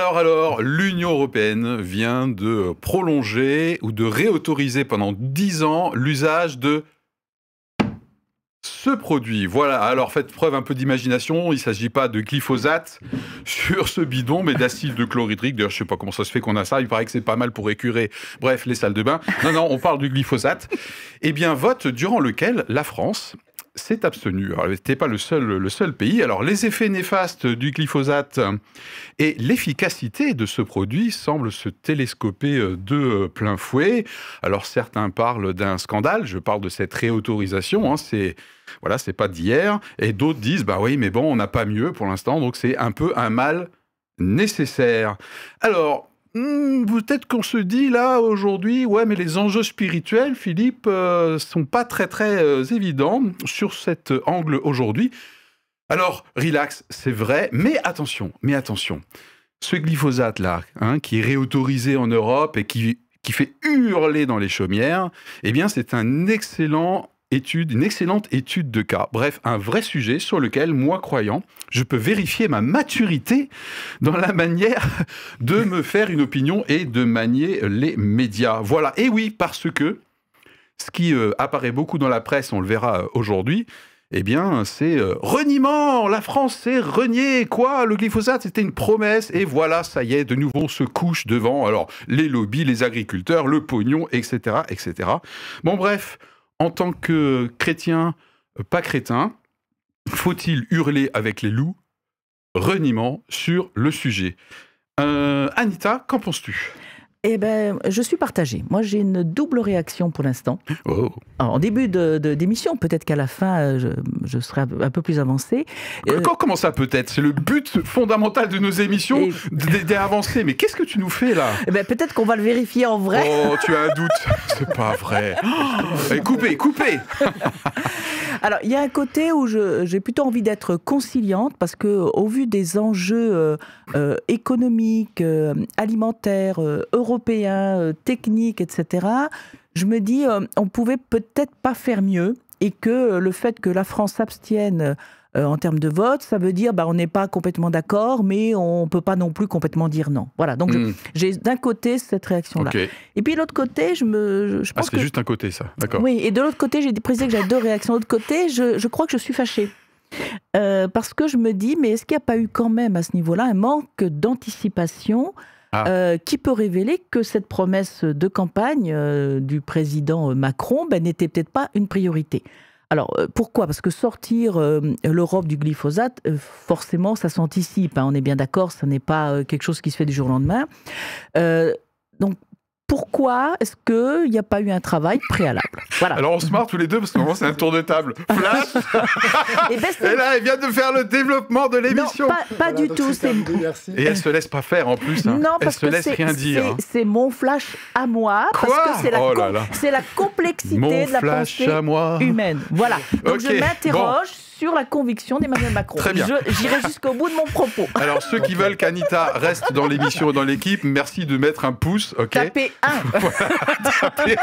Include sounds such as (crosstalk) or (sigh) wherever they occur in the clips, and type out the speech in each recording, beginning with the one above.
Alors, alors, l'Union européenne vient de prolonger ou de réautoriser pendant 10 ans l'usage de ce produit. Voilà, alors faites preuve un peu d'imagination, il ne s'agit pas de glyphosate sur ce bidon, mais d'acide de chlorhydrique. D'ailleurs, je ne sais pas comment ça se fait qu'on a ça, il paraît que c'est pas mal pour écurer, bref, les salles de bain. Non, non, on parle du glyphosate. Eh bien, vote durant lequel la France s'est abstenu. Alors, n'était pas le seul, le seul pays. Alors, les effets néfastes du glyphosate et l'efficacité de ce produit semblent se télescoper euh, de euh, plein fouet. Alors, certains parlent d'un scandale. Je parle de cette réautorisation. Hein. c'est voilà, c'est pas d'hier. Et d'autres disent, bah oui, mais bon, on n'a pas mieux pour l'instant. Donc, c'est un peu un mal nécessaire. Alors, Hmm, peut-être qu'on se dit là aujourd'hui, ouais, mais les enjeux spirituels, Philippe, euh, sont pas très très euh, évidents sur cet angle aujourd'hui. Alors, relax, c'est vrai, mais attention, mais attention. Ce glyphosate là, hein, qui est réautorisé en Europe et qui, qui fait hurler dans les chaumières, eh bien, c'est un excellent étude, une excellente étude de cas. Bref, un vrai sujet sur lequel, moi croyant, je peux vérifier ma maturité dans la manière de me faire une opinion et de manier les médias. Voilà. Et oui, parce que ce qui euh, apparaît beaucoup dans la presse, on le verra euh, aujourd'hui, eh bien, c'est euh, reniement. La France s'est reniée. Quoi? Le glyphosate, c'était une promesse. Et voilà, ça y est, de nouveau, on se couche devant. Alors, les lobbies, les agriculteurs, le pognon, etc., etc. Bon, bref, en tant que chrétien, euh, pas crétin, faut-il hurler avec les loups? Reniement sur le sujet. Euh, Anita, qu'en penses-tu? Eh ben, je suis partagée. Moi, j'ai une double réaction pour l'instant. Oh. En début d'émission, peut-être qu'à la fin, euh, je, serai un peu plus avancé. Euh, comment ça peut-être? C'est le but fondamental de nos émissions d'avancer. Mais qu'est-ce que tu nous fais là? Eh ben, Peut-être qu'on va le vérifier en vrai. Oh, tu as un doute (laughs) C'est pas vrai. Oh, coupez, coupez (laughs) Alors, il y a un côté où j'ai plutôt envie d'être conciliante parce que, au vu des enjeux euh, économiques, alimentaires, européens, européen, euh, technique, etc., je me dis, euh, on pouvait peut-être pas faire mieux et que euh, le fait que la France s'abstienne en termes de vote, ça veut dire bah, on n'est pas complètement d'accord, mais on ne peut pas non plus complètement dire non. Voilà, donc hmm. j'ai d'un côté cette réaction-là. Et puis de l'autre côté, je me. Je, ah, c'est juste un côté, ça, d'accord. Oui, et de l'autre côté, j'ai précisé que j'avais deux réactions. De l'autre côté, je, je, crois que je suis fâchée. parce que je me dis, mais est-ce qu'il n'y a pas eu quand même à ce niveau-là un manque d'anticipation ah. Euh, qui peut révéler que cette promesse de campagne euh, du président Macron ben, n'était peut-être pas une priorité. Alors euh, pourquoi? Parce que sortir l'Europe du glyphosate, forcément, ça s'anticipe. Hein, on est bien d'accord, ce n'est pas quelque chose qui se fait du jour au lendemain. donc pourquoi est-ce qu'il n'y a pas eu un travail préalable? Voilà. Alors on se marre tous les deux parce que c'est un tour de table. Flash (laughs) et, ben, là, elle vient de faire le développement de l'émission. Pas, pas du tout. Et elle se laisse pas faire en plus. Hein. Non, parce elle se laisse rien dire. Hein. C'est mon flash à moi. Quoi parce que c'est la, oh la, complexité de la pensée humaine. Voilà. Donc je m'interroge sur la conviction d'Emmanuel Macron. Très bien. J'irai jusqu'au bout de mon propos. (laughs) Alors, ceux qui veulent qu'Anita reste dans l'émission et dans l'équipe, merci de mettre un pouce. ok Tapez 1. (laughs) tapez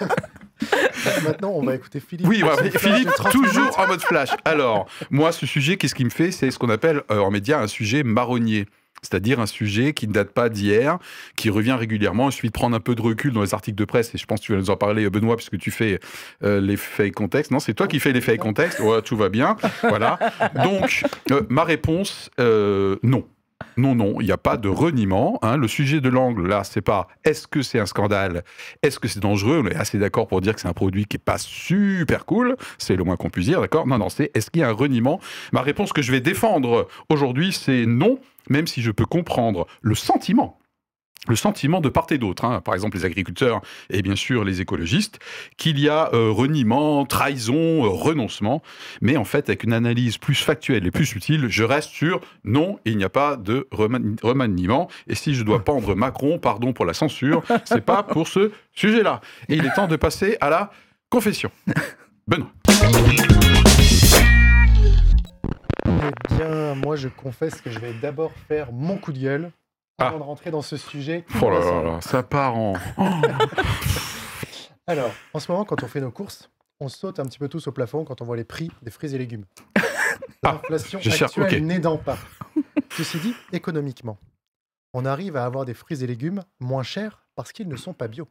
1. Maintenant, on va écouter Philippe. Oui, Philippe, toujours en mode flash. Alors, moi, ce sujet, qu'est-ce qui me fait? C'est ce qu'on appelle euh, en média un sujet marronnier c'est-à-dire un sujet qui ne date pas d'hier, qui revient régulièrement. Il suffit de prendre un peu de recul dans les articles de presse, et je pense que tu vas nous en parler, Benoît, puisque tu fais euh, les faits contexte. Non, c'est toi qui fais les faits contexte. Ouais, tout va bien. Voilà. Donc, euh, ma réponse, euh, non. Non, non, il n'y a pas de reniement. Hein. Le sujet de l'angle, là, c'est pas est-ce que c'est un scandale, est-ce que c'est dangereux. On est assez d'accord pour dire que c'est un produit qui est pas super cool, c'est le moins qu'on puisse dire, d'accord? Non, non, c'est est-ce qu'il y a un reniement? Ma réponse que je vais défendre aujourd'hui, c'est non même si je peux comprendre le sentiment le sentiment de part et d'autre, hein, par exemple les agriculteurs et bien sûr les écologistes, qu'il y a euh, reniement, trahison, euh, renoncement, mais en fait avec une analyse plus factuelle et plus utile, je reste sur non, il n'y a pas de remaniement, et si je dois pendre Macron, pardon pour la censure, c'est pas pour ce sujet-là. Et il est temps de passer à la confession. Benoît. Eh bien, moi, je confesse que je vais d'abord faire mon coup de gueule avant ah. de rentrer dans ce sujet. Oh là là là, ça part en. (laughs) (laughs) Alors, en ce moment, quand on fait nos courses, on saute un petit peu tous au plafond quand on voit les prix des fruits et légumes. (laughs) Ah, L'inflation actuelle n'aidant pas. Ceci dit, économiquement, on arrive à avoir des fruits et légumes moins chers parce qu'ils ne sont pas bio.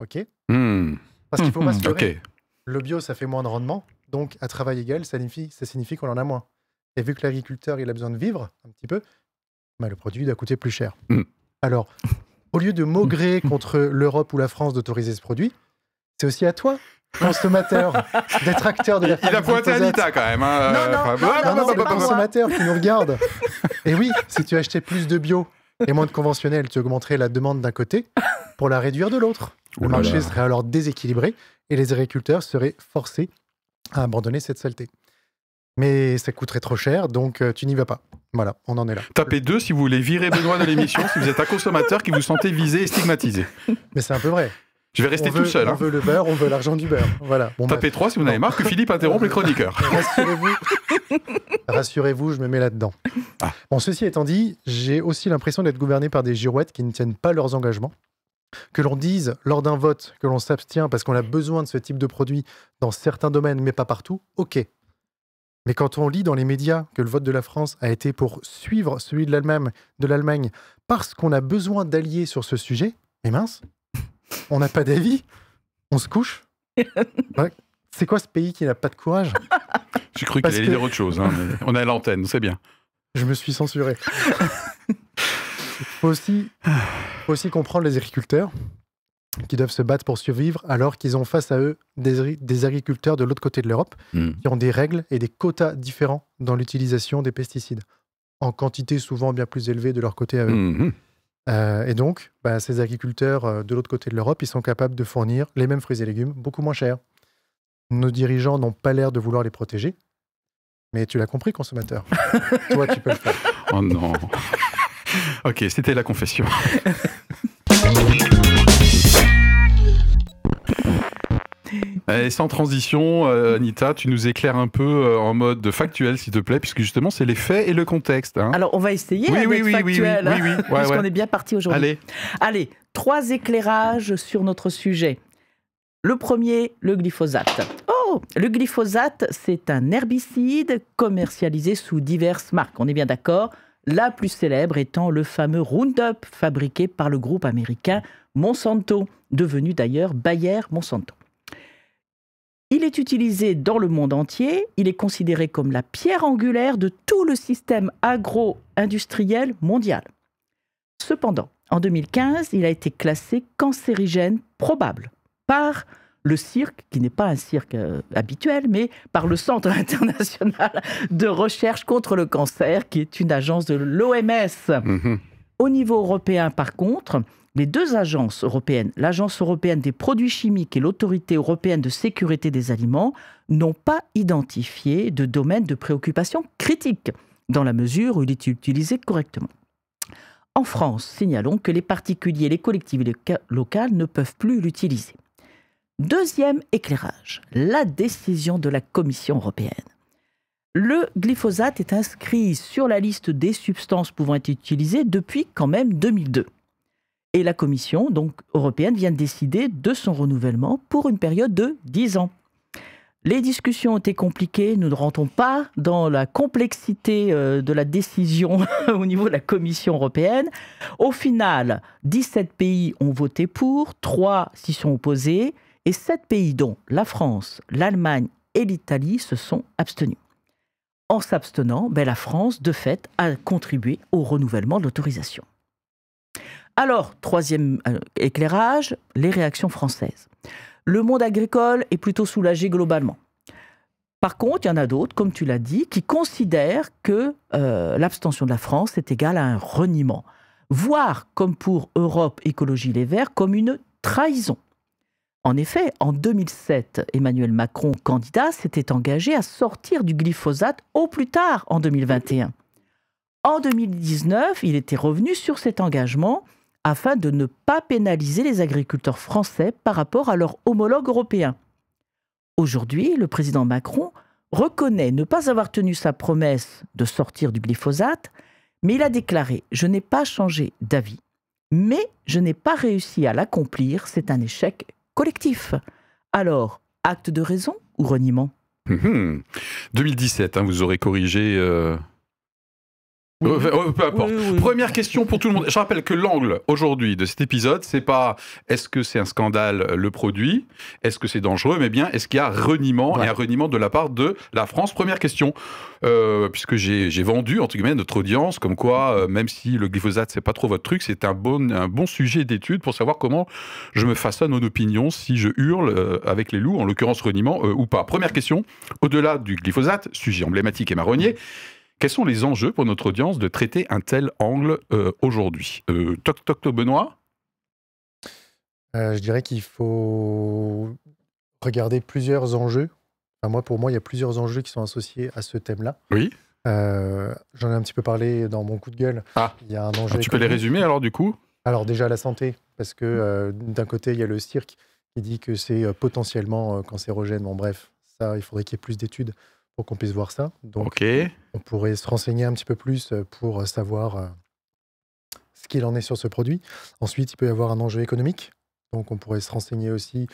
Ok? Hmm. Parce qu'il faut pas se leurrer. Le bio, ça fait moins de rendement. Donc, à travail égal, ça signifie, ça signifie qu'on en a moins. Et vu que l'agriculteur, il a besoin de vivre un petit peu, bah, le produit doit coûter plus cher. Hmm. Alors, au lieu de maugrer contre l'Europe ou la France d'autoriser ce produit, c'est aussi à toi, consommateur, (laughs) d'être acteur de la Il a pointé Anita quand même. Hein. Non, non, non, non, non, consommateur qui nous regarde. (laughs) Et oui, si tu achetais plus de bio et moins de conventionnel, tu augmenterais la demande d'un côté pour la réduire de l'autre. Le marché serait alors déséquilibré et les agriculteurs seraient forcés à abandonner cette saleté. Mais ça coûterait trop cher, donc euh, tu n'y vas pas. Voilà, on en est là. Tapez deux si vous voulez virer Benoît de l'émission, si vous êtes un consommateur qui vous sentez visé et stigmatisé. Mais c'est un peu vrai. Je vais rester tout seul. On hein. veut le beurre, on veut l'argent du beurre. Voilà. Tapez 3 si vous en avez marre que Philippe interrompt les chroniqueurs. (laughs) Rassurez-vous, rassurez-vous, je me mets là-dedans. Ah. Bon, ceci étant dit, j'ai aussi l'impression d'être gouverné par des girouettes qui ne tiennent pas leurs engagements. Que l'on dise lors d'un vote que l'on s'abstient parce qu'on a besoin de ce type de produit dans certains domaines, mais pas partout, ok. Mais quand on lit dans les médias que le vote de la France a été pour suivre celui de l'Allemagne, de l'Allemagne parce qu'on a besoin d'alliés sur ce sujet, mais mince, on n'a pas d'avis, on se couche. (laughs) C'est quoi ce pays qui n'a pas de courage? J'ai cru qu'il allait dire autre chose. Hein, on est à l'antenne, c'est bien. Je me suis censuré. Il (laughs) faut aussi, faut aussi comprendre les agriculteurs qui doivent se battre pour survivre alors qu'ils ont face à eux des, agriculteurs de l'autre côté de l'Europe hmm. qui ont des règles et des quotas différents dans l'utilisation des pesticides, en quantité souvent bien plus élevée de leur côté à eux. Hmm. Euh, et donc, bah, ces agriculteurs euh, de l'autre côté de l'Europe, ils sont capables de fournir les mêmes fruits et légumes beaucoup moins chers. Nos dirigeants n'ont pas l'air de vouloir les protéger, mais tu l'as compris, consommateur. (laughs) Toi, tu peux le faire. Oh non. ok, c'était la confession. (laughs) Et sans transition, euh, Anita, tu nous éclaires un peu euh, en mode factuel, s'il te plaît, puisque justement, c'est les faits et le contexte. Hein. Alors, on va essayer oui, oui, oui, factuel, oui, oui, oui, qu'on est bien parti aujourd'hui. Allez. Allez, trois éclairages sur notre sujet. Le premier, le glyphosate. Oh, le glyphosate, c'est un herbicide commercialisé sous diverses marques. On est bien d'accord La plus célèbre étant le fameux Roundup, fabriqué par le groupe américain Monsanto, devenu d'ailleurs Bayer Monsanto. Il est utilisé dans le monde entier, il est considéré comme la pierre angulaire de tout le système agro-industriel mondial. Cependant, en 2015, il a été classé cancérigène probable par le cirque, qui n'est pas un cirque euh, habituel, mais par le Centre (laughs) international de recherche contre le cancer, qui est une agence de l'OMS. Mhm. Au niveau européen, par contre, les deux agences européennes, l'Agence européenne des produits chimiques et l'Autorité européenne de sécurité des aliments, n'ont pas identifié de domaine de préoccupation critique, dans la mesure où il est utilisé correctement. En France, signalons que les particuliers les collectivités locales ne peuvent plus l'utiliser. Deuxième éclairage, la décision de la Commission européenne. Le glyphosate est inscrit sur la liste des substances pouvant être utilisées depuis quand même 2002. Et la Commission donc, européenne vient de décider de son renouvellement pour une période de 10 ans. Les discussions ont été compliquées, nous ne rentrons pas dans la complexité euh, de la décision (laughs) au niveau de la Commission européenne. Au final, 17 pays ont voté pour, 3 s'y sont opposés, et 7 pays, dont la France, l'Allemagne et l'Italie, se sont abstenus. En s'abstenant, ben, la France, de fait, a contribué au renouvellement de l'autorisation. Alors, troisième euh, éclairage, les réactions françaises. Le monde agricole est plutôt soulagé globalement. Par contre, il y en a d'autres, comme tu l'as dit, qui considèrent que euh, l'abstention de la France est égale à un reniement, voire, comme pour Europe Écologie Les Verts, comme une trahison. En effet, en 2007, Emmanuel Macron, candidat, s'était engagé à sortir du glyphosate au plus tard en 2021. En 2019, il était revenu sur cet engagement afin de ne pas pénaliser les agriculteurs français par rapport à leurs homologues européens. Aujourd'hui, le président Macron reconnaît ne pas avoir tenu sa promesse de sortir du glyphosate, mais il a déclaré ⁇ Je n'ai pas changé d'avis, mais je n'ai pas réussi à l'accomplir, c'est un échec collectif. Alors, acte de raison ou reniement? 2017, hum, hum. hein, vous aurez corrigé euh, peu importe. Première question pour tout le monde. Je rappelle que l'angle aujourd'hui de cet épisode, c'est pas est-ce que c'est un scandale le produit, est-ce que c'est dangereux, mais bien est-ce qu'il y a reniement et un reniement de la part de la France? Première question, puisque j'ai vendu entre guillemets notre audience, comme quoi même si le glyphosate c'est pas trop votre truc, c'est un bon un bon sujet d'étude pour savoir comment je me façonne une opinion si je hurle avec les loups, en l'occurrence reniement ou pas. Première question, au-delà du glyphosate, sujet emblématique et marronnier. Quels sont les enjeux pour notre audience de traiter un tel angle euh, aujourd'hui? Euh, Toc toc toc Benoît? Euh, Je dirais qu'il faut regarder plusieurs enjeux. moi, pour moi, il y a plusieurs enjeux qui sont associés à ce thème-là. Oui. J'en ai un petit peu parlé dans mon coup de gueule. Ah. Il y a un enjeu. tu peux les résumer alors du coup? Alors déjà la santé, parce que d'un côté il y a le cirque qui dit que c'est potentiellement cancérogène. Bon bref, ça, il faudrait qu'il y ait plus d'études pour qu'on puisse voir ça. Donc, on pourrait se renseigner un petit peu plus euh, pour euh, savoir euh, ce qu'il en est sur ce produit. Ensuite, il peut y avoir un enjeu économique. Donc, on pourrait se renseigner aussi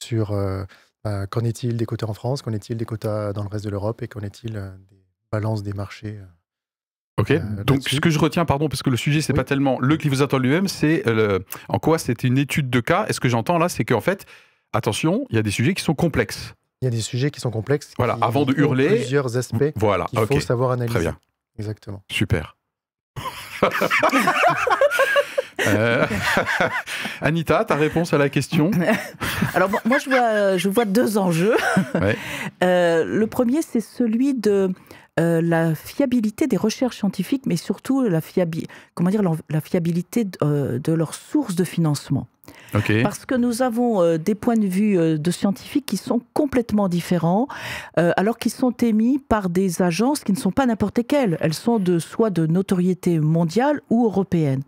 sur qu'en est-il des quotas en France, qu'en est-il des quotas dans le reste de l'Europe et qu'en est-il des balances des marchés. Ok, donc ce que je retiens, pardon, parce que le sujet, c'est pas tellement le glyphosate en lui-même, c'est en quoi c'est une étude de cas. Et ce que j'entends là, c'est qu'en fait, attention, il y a des sujets qui sont complexes. Il y a des sujets qui sont complexes. Voilà, avant de hurler. Plusieurs aspects voilà, qu'il faut savoir analyser. Très bien. Exactement. Super. (laughs) Euh, (laughs) Anita, ta réponse à la question (laughs) Alors moi je vois, je vois deux enjeux. Euh, le premier c'est celui de euh, la fiabilité des recherches scientifiques, mais surtout la, comment dire, la fiabilité de, de leurs sources de financement. Parce que nous avons euh, des points de vue euh, de scientifiques qui sont complètement différents, euh, alors qu'ils sont émis par des agences qui ne sont pas n'importe quelles. Elles sont de soit de notoriété mondiale ou européenne.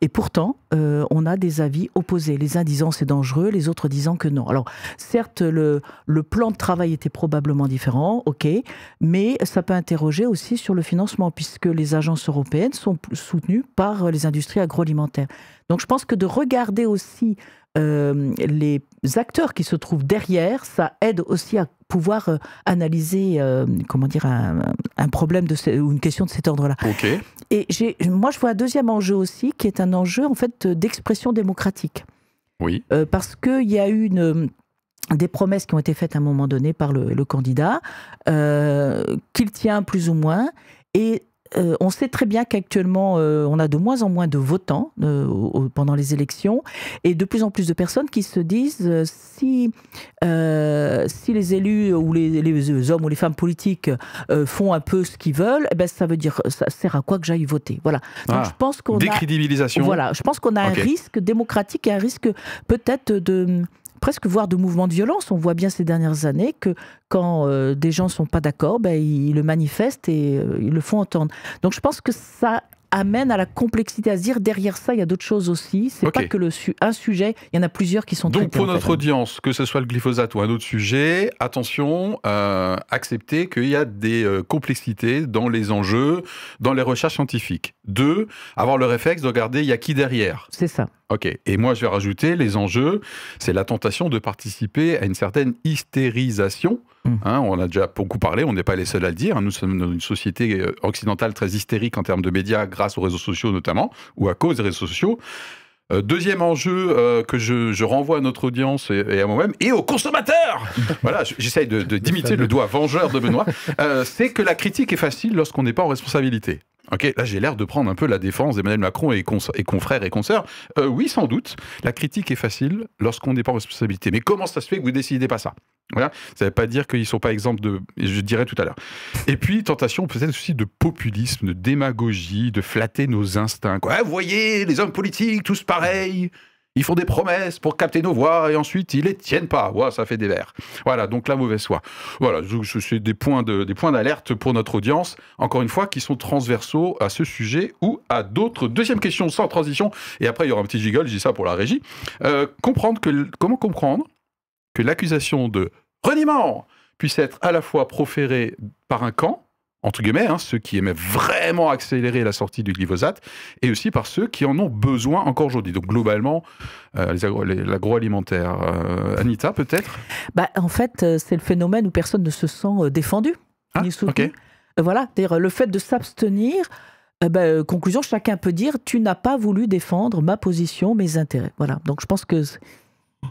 Et pourtant, on a des avis opposés. Les uns disant c'est dangereux, les autres disant que non. Alors, certes, le, le plan de travail était probablement différent, ok, mais ça peut interroger aussi sur le financement, puisque les agences européennes sont soutenues par les industries agroalimentaires. Donc je pense que de regarder aussi euh, les acteurs qui se trouvent derrière, ça aide aussi à pouvoir euh, analyser, euh, comment dire, un, problème de ou une question de cet ordre-là. Ok. Et moi, je vois un deuxième enjeu aussi, qui est un enjeu en fait d'expression démocratique. Oui. parce qu'il y a eu une des promesses qui ont été faites à un moment donné par le, le candidat, qu'il tient plus ou moins, et euh, on sait très bien qu'actuellement, euh, on a de moins en moins de votants euh, pendant les élections et de plus en plus de personnes qui se disent si, si les élus ou les, hommes ou les femmes politiques font un peu ce qu'ils veulent, eh ben, ça veut dire ça sert à quoi que j'aille voter. Voilà. Donc, ah, je pense qu'on décrédibilisation. voilà, je pense qu'on a un risque démocratique et un risque peut-être de presque voire de mouvements de violence. On voit bien ces dernières années que quand euh, des gens ne sont pas d'accord, ben, ils le manifestent et euh, ils le font entendre. Donc je pense que ça amène à la complexité, à se dire derrière ça, il y a d'autres choses aussi. C'est pas que le un sujet, il y en a plusieurs qui sont Donc pour notre audience, que ce soit le glyphosate ou un autre sujet, attention, euh, accepter qu'il y a des euh, complexités dans les enjeux, dans les recherches scientifiques. Deux, avoir le réflexe de regarder il y a qui derrière. C'est ça. Ok. Et moi, je vais rajouter les enjeux, c'est la tentation de participer à une certaine hystérisation Mmh. Hein, on a déjà beaucoup parlé, on n'est pas les seuls à le dire. Nous sommes dans une société euh, occidentale très hystérique en termes de médias, grâce aux réseaux sociaux notamment, ou à cause des réseaux sociaux. Euh, deuxième enjeu euh, que je, renvoie à notre audience et, à moi-même et aux consommateurs. (laughs) voilà, j'essaye de d'imiter le doigt vengeur de Benoît. c'est que la critique est facile lorsqu'on n'est pas en responsabilité. Ok, là j'ai l'air de prendre un peu la défense d'Emmanuel Macron et, confrères et consoeurs. oui, sans doute, la critique est facile lorsqu'on n'est pas en responsabilité. Mais comment ça se fait que vous décidez pas ça? Voilà. Ça ne veut pas dire qu'ils ne sont pas exemples de. Je dirais tout à l'heure. Et puis, tentation peut-être aussi de populisme, de démagogie, de flatter nos instincts. Vous voyez, les hommes politiques, tous pareils. Ils font des promesses pour capter nos voix et ensuite ils les tiennent pas. Ouais, ça fait des vers. Voilà, donc la mauvaise foi. Voilà, suis des points de, des points d'alerte pour notre audience. Encore une fois, qui sont transversaux à ce sujet ou à d'autres. Deuxième question sans transition. Et après il y aura un petit gigole. Je dis ça pour la régie. Euh, comprendre que comment comprendre que l'accusation de reniement puisse être à la fois proféré par un camp, entre guillemets, hein, ceux qui aimaient vraiment accélérer la sortie du glyphosate, et aussi par ceux qui en ont besoin encore aujourd'hui. Donc globalement, euh, l'agroalimentaire. Euh, Anita, peut-être? Bah, En fait, euh, c'est le phénomène où personne ne se sent défendu. Ah, Voilà, c'est-à-dire le fait de s'abstenir, ben, conclusion, chacun peut dire tu n'as pas voulu défendre ma position, mes intérêts. Voilà. Donc je pense que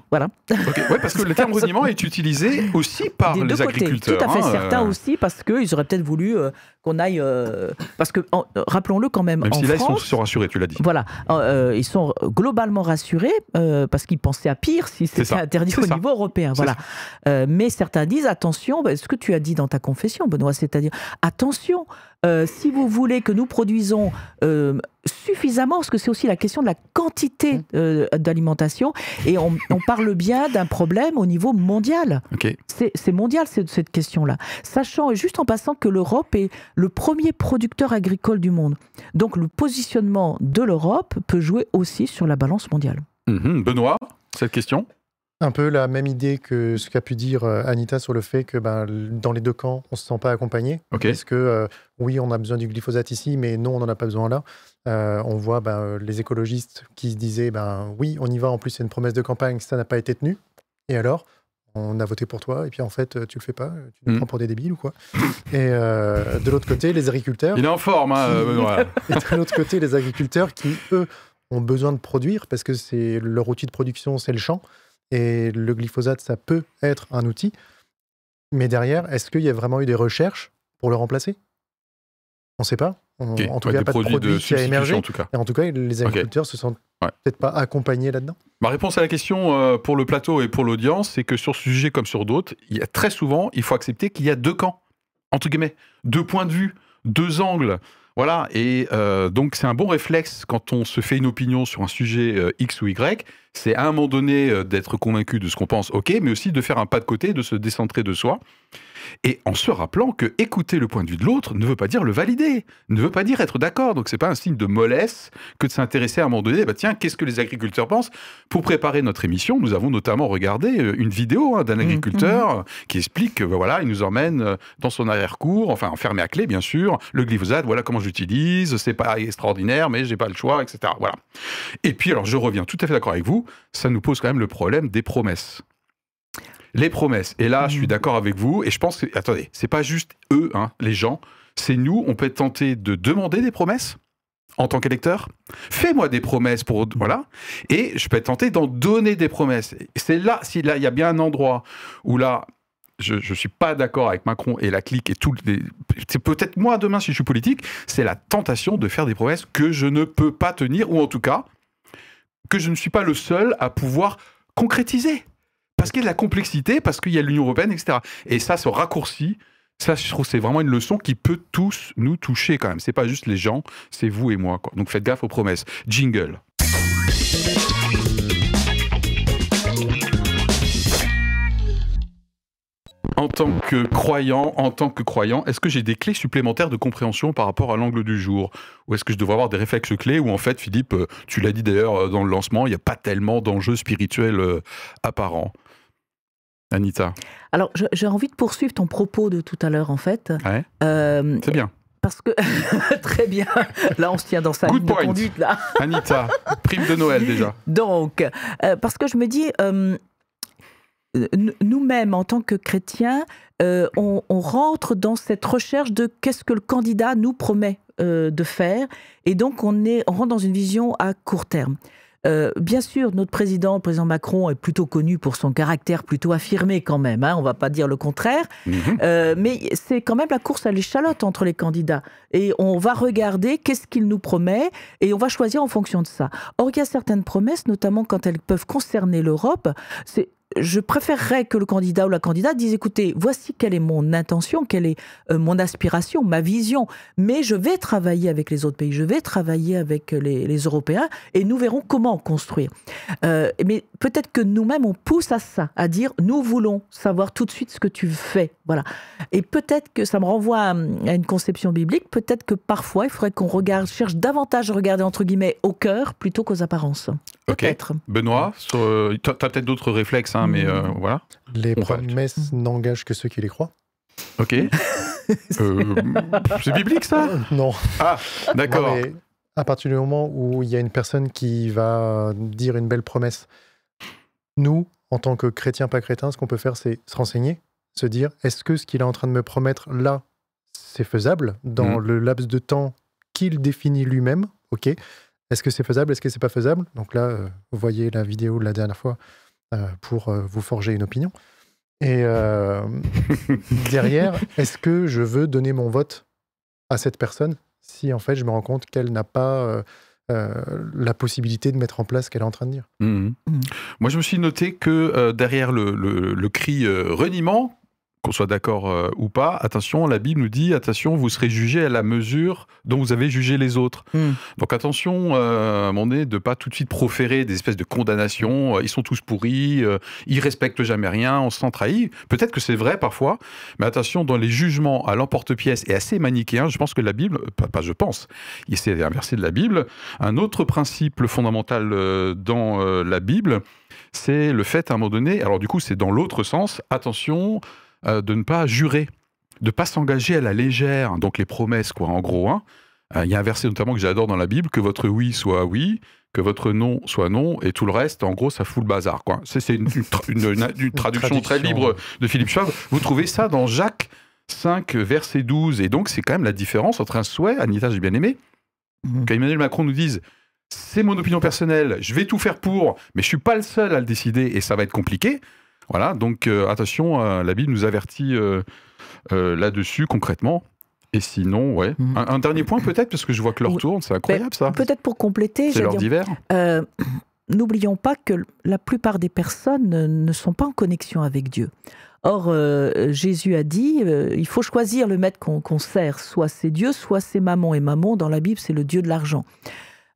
voilà. Oui, parce que le terme reniement est utilisé aussi (laughs) par les agriculteurs. Tout à fait, hein, certains aussi, parce qu'ils auraient peut-être voulu qu'on aille. Euh, parce que, euh, rappelons-le quand même. Même en si là, ils sont, rassurés, tu l'as dit. Voilà. Euh, ils sont globalement rassurés parce qu'ils pensaient à pire si c'était interdit au niveau européen. Voilà. mais certains disent attention, bah, ce que tu as dit dans ta confession, Benoît, c'est-à-dire attention, si vous voulez que nous produisons suffisamment, parce que c'est aussi la question de la quantité mmh. d'alimentation, et on, parle bien d'un problème au niveau mondial. C'est mondial cette, cette question-là. Sachant, et juste en passant, que l'Europe est le premier producteur agricole du monde. Donc le positionnement de l'Europe peut jouer aussi sur la balance mondiale. Mhm. Benoît, cette question? Un peu la même idée que ce qu'a pu dire euh, Anita sur le fait que ben, dans les deux camps, on ne se sent pas accompagné. Parce que euh, oui, on a besoin du glyphosate ici, mais non, on n'en a pas besoin là. Euh, on voit ben, les écologistes qui se disaient ben, oui, on y va, en plus c'est une promesse de campagne, ça n'a pas été tenu. Et alors on a voté pour toi, et puis en fait, tu le fais pas, tu nous mm. prends pour des débiles ou quoi? Et euh, de l'autre côté, les agriculteurs. Il est en forme, hein, Benoît. (laughs) et de l'autre côté, les agriculteurs qui, eux, ont besoin de produire parce que c'est leur outil de production, c'est le champ. Et le glyphosate, ça peut être un outil. Mais derrière, est-ce qu'il y a vraiment eu des recherches pour le remplacer? On ne sait pas. En tout cas, pas de produit qui a émergé. En tout cas. Et en tout cas, les agriculteurs se sentent peut-être pas accompagnés là-dedans. Ma réponse à la question euh, pour le plateau et pour l'audience, c'est que sur ce sujet comme sur d'autres, il y a très souvent, il faut accepter qu'il y a deux camps, entre guillemets, deux points de vue, deux angles. Voilà, et euh, donc c'est un bon réflexe quand on se fait une opinion sur un sujet euh, X ou Y, c'est à un moment donné d'être convaincu de ce qu'on pense, ok, mais aussi de faire un pas de côté, de se décentrer de soi et en se rappelant que écouter le point de vue de l'autre ne veut pas dire le valider, ne veut pas dire être d'accord. Donc c'est pas un signe de mollesse que de s'intéresser à un moment donné, bah tiens, qu'est-ce que les agriculteurs pensent? Pour préparer notre émission, nous avons notamment regardé euh, une vidéo hein, d'un mmh, agriculteur mmh. qui explique que bah, voilà, il nous emmène euh, dans son arrière-cour, enfin enfermé à clé bien sûr, le glyphosate, voilà comment j'utilise, c'est pas extraordinaire, mais j'ai pas le choix, etc. Voilà. Et puis alors je reviens tout à fait d'accord avec vous, ça nous pose quand même le problème des promesses les promesses. Et là, je suis mmh. d'accord avec vous. Et je pense que, attendez, c'est pas juste eux, hein, les gens. C'est nous, on peut tenter de demander des promesses en tant qu'électeur. Fais-moi des promesses pour. Voilà. Et je peux être tenté d'en donner des promesses. C'est là, si là, il y a bien un endroit où là, je ne suis pas d'accord avec Macron et la clique et tout. C'est peut-être moi demain si je suis politique, c'est la tentation de faire des promesses que je ne peux pas tenir, ou en tout cas, que je ne suis pas le seul à pouvoir concrétiser parce qu'il y a de la complexité, parce qu'il y a l'Union européenne, etc. Et ça, ce raccourci, ça, je trouve, c'est vraiment une leçon qui peut tous nous toucher quand même. C'est pas juste les gens, c'est vous et moi. Donc faites gaffe aux promesses. Jingle. En tant que croyant, en tant que croyant, est-ce que j'ai des clés supplémentaires de compréhension par rapport à l'angle du jour? Ou est-ce que je devrais avoir des réflexes clés Ou en fait, Philippe, euh, tu l'as dit d'ailleurs euh, dans le lancement, il n'y a pas tellement d'enjeux spirituels euh, apparents Anita Alors, j'ai envie de poursuivre ton propos de tout à l'heure, en fait. Ouais. Euh, C'est bien. Parce que (laughs) très bien, là on se tient dans sa Good ligne de conduite là. Anita, prime de Noël déjà. Donc, euh, parce que je me dis, euh, nous-mêmes en tant que chrétiens, on, on, rentre dans cette recherche de qu'est-ce que le candidat nous promet de faire, et donc on est, on rentre dans une vision à court terme. Euh, bien sûr, notre président, le président Macron, est plutôt connu pour son caractère plutôt affirmé quand même, hein, on ne va pas dire le contraire, mhm. euh, mais c'est quand même la course à l'échalote entre les candidats. Et on va regarder qu'est-ce qu'il nous promet et on va choisir en fonction de ça. Or, il y a certaines promesses, notamment quand elles peuvent concerner l'Europe, c'est je préférerais que le candidat ou la candidate dise écoutez, voici quelle est mon intention, quelle est euh, mon aspiration, ma vision, mais je vais travailler avec les autres pays, je vais travailler avec les, Européens et nous verrons comment construire. Euh, mais peut-être que nous-mêmes, on pousse à ça, à dire nous voulons savoir tout de suite ce que tu fais. Voilà. Et peut-être que ça me renvoie à, une conception biblique, peut-être que parfois il faudrait qu'on regarde, cherche davantage à regarder entre guillemets au cœur plutôt qu'aux apparences. Peut-être. Benoît, euh, tu as peut-être d'autres réflexes. Hein, mais euh, voilà. Les promesses n'engagent que ceux qui les croient. Ok. (laughs) Euh, c'est biblique ça? Non. Ah, d'accord. À partir du moment où il y a une personne qui va dire une belle promesse, nous, en tant que chrétiens, pas chrétiens, ce qu'on peut faire, c'est se renseigner, se dire est-ce que ce qu'il est en train de me promettre là, c'est faisable dans mm. le laps de temps qu'il définit lui-même Ok. Est-ce que c'est faisable Est-ce que c'est pas faisable? Donc là, euh, vous voyez la vidéo de la dernière fois euh, pour euh, vous forger une opinion. Et (laughs) derrière, est-ce que je veux donner mon vote à cette personne si en fait je me rends compte qu'elle n'a pas la possibilité de mettre en place ce qu'elle est en train de dire. Mmh. Mmh. Moi, je me suis noté que derrière le, le cri reniement, qu'on soit d'accord euh, ou pas, attention, la Bible nous dit, attention, vous serez jugé à la mesure dont vous avez jugé les autres. Hmm. Donc attention, euh, mon nez, de pas tout de suite proférer des espèces de condamnations, euh, ils sont tous pourris, ils respectent jamais rien, on se sent trahi. Peut-être que c'est vrai parfois, mais attention, dans les jugements à l'emporte-pièce et assez manichéens, je pense que la Bible, pas, je pense, c'est un verset de la Bible, un autre principe fondamental dans la Bible, c'est le fait à un moment donné, alors du coup c'est dans l'autre sens, attention, euh, de ne pas jurer, de ne pas s'engager à la légère, donc les promesses, quoi, en gros. Hein. Euh, il y a un verset notamment que j'adore dans la Bible, que votre oui soit oui, que votre non soit non, et tout le reste, en gros, ça fout le bazar. Quoi. C'est, une, une, traduction très libre de Philippe Schwab. Vous trouvez ça dans Jacques 5, verset 12. Et donc, c'est quand même la différence entre un souhait, Anita, j'ai bien aimé, mmh. qu'Emmanuel Macron nous dise c'est mon opinion personnelle, je vais tout faire pour, mais je suis pas le seul à le décider et ça va être compliqué. Voilà, donc euh, attention, euh, la Bible nous avertit euh, là-dessus concrètement. Et sinon, ouais. Mhm. Un, dernier point peut-être, parce que je vois que l'heure tourne, c'est incroyable ça. Peut-être pour compléter. C'est l'heure d'hiver. (clears throat) N'oublions pas que la plupart des personnes ne sont pas en connexion avec Dieu. Or, Jésus a dit, il faut choisir le maître qu'on sert, soit c'est Dieu, soit c'est maman. Et maman, dans la Bible, c'est le Dieu de l'argent.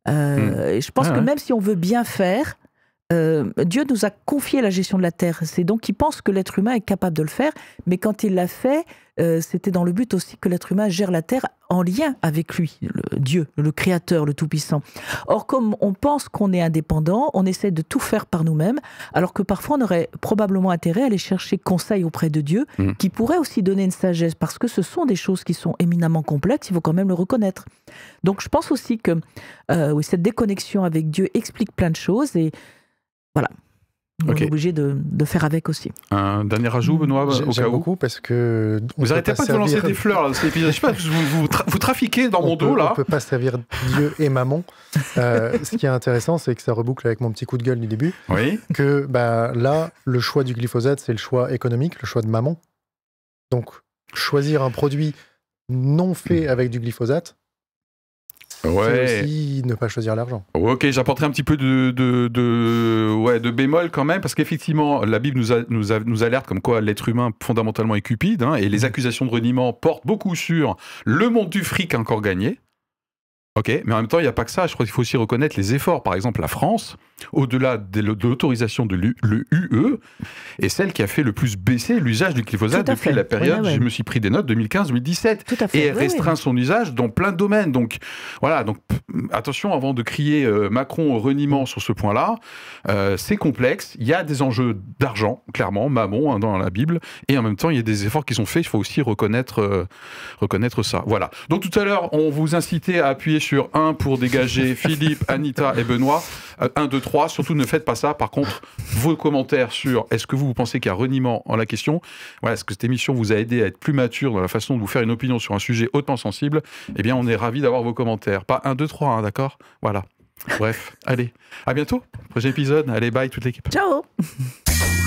Hmm. Je pense que même si on veut bien faire, euh, Dieu nous a confié la gestion de la terre. C'est donc qu'il pense que l'être humain est capable de le faire, mais quand il l'a fait, euh, c'était dans le but aussi que l'être humain gère la terre en lien avec lui, le Dieu, le Créateur, le Tout-Puissant. Or, comme on pense qu'on est indépendant, on essaie de tout faire par nous-mêmes, alors que parfois on aurait probablement intérêt à aller chercher conseil auprès de Dieu, mmh. qui pourrait aussi donner une sagesse, parce que ce sont des choses qui sont éminemment complexes, il faut quand même le reconnaître. Donc je pense aussi que euh, oui, cette déconnexion avec Dieu explique plein de choses, et voilà. On est obligé de, faire avec aussi. Un dernier ajout, Benoît, au cas où beaucoup parce que. Vous arrêtez pas, de vous lancer des fleurs dans cet épisode. Je sais pas, vous, vous, trafiquez dans mon dos là. On peut pas servir Dieu et maman. Euh, ce qui est intéressant, c'est que ça reboucle avec mon petit coup de gueule du début. Oui. Que bah, là, le choix du glyphosate, c'est le choix économique, le choix de maman. Donc, choisir un produit non fait avec du glyphosate, Ouais. aussi ne pas choisir l'argent. Ok, j'apporterai un petit peu de, de, ouais, de bémol quand même, parce qu'effectivement, la Bible nous, nous, nous, alerte comme quoi l'être humain fondamentalement est cupide, hein, et les mmh. accusations de reniement portent beaucoup sur le monde du fric encore gagné. Ok, mais en même temps, il n'y a pas que ça. Je crois qu'il faut aussi reconnaître les efforts. Par exemple, la France, au-delà de l'autorisation de l'UE, est celle qui a fait le plus baisser l'usage du glyphosate depuis la période, je me suis pris des notes, 2015-2017. Et restreint son usage dans plein de domaines. Donc, voilà. Donc, attention, avant de crier euh, Macron au reniement sur ce point-là, euh, c'est complexe. Il y a des enjeux d'argent, clairement, maman, hein, dans la Bible. Et en même temps, il y a des efforts qui sont faits. Il faut aussi reconnaître, euh, reconnaître ça. Voilà. Donc, tout à l'heure, on vous incitait à appuyer sur 1 pour dégager (laughs) Philippe, Anita et Benoît. 1, 2, 3. Surtout, ne faites pas ça. Par contre, vos commentaires sur est-ce que vous, vous pensez qu'il y a reniement en la question? Voilà, est-ce que cette émission vous a aidé à être plus mature dans la façon de vous faire une opinion sur un sujet hautement sensible? Eh bien, on est ravis d'avoir vos commentaires. Pas 1, 2, 3, d'accord? Voilà. Bref, allez, à bientôt. Prochain épisode. Allez, bye toute l'équipe. Ciao (laughs)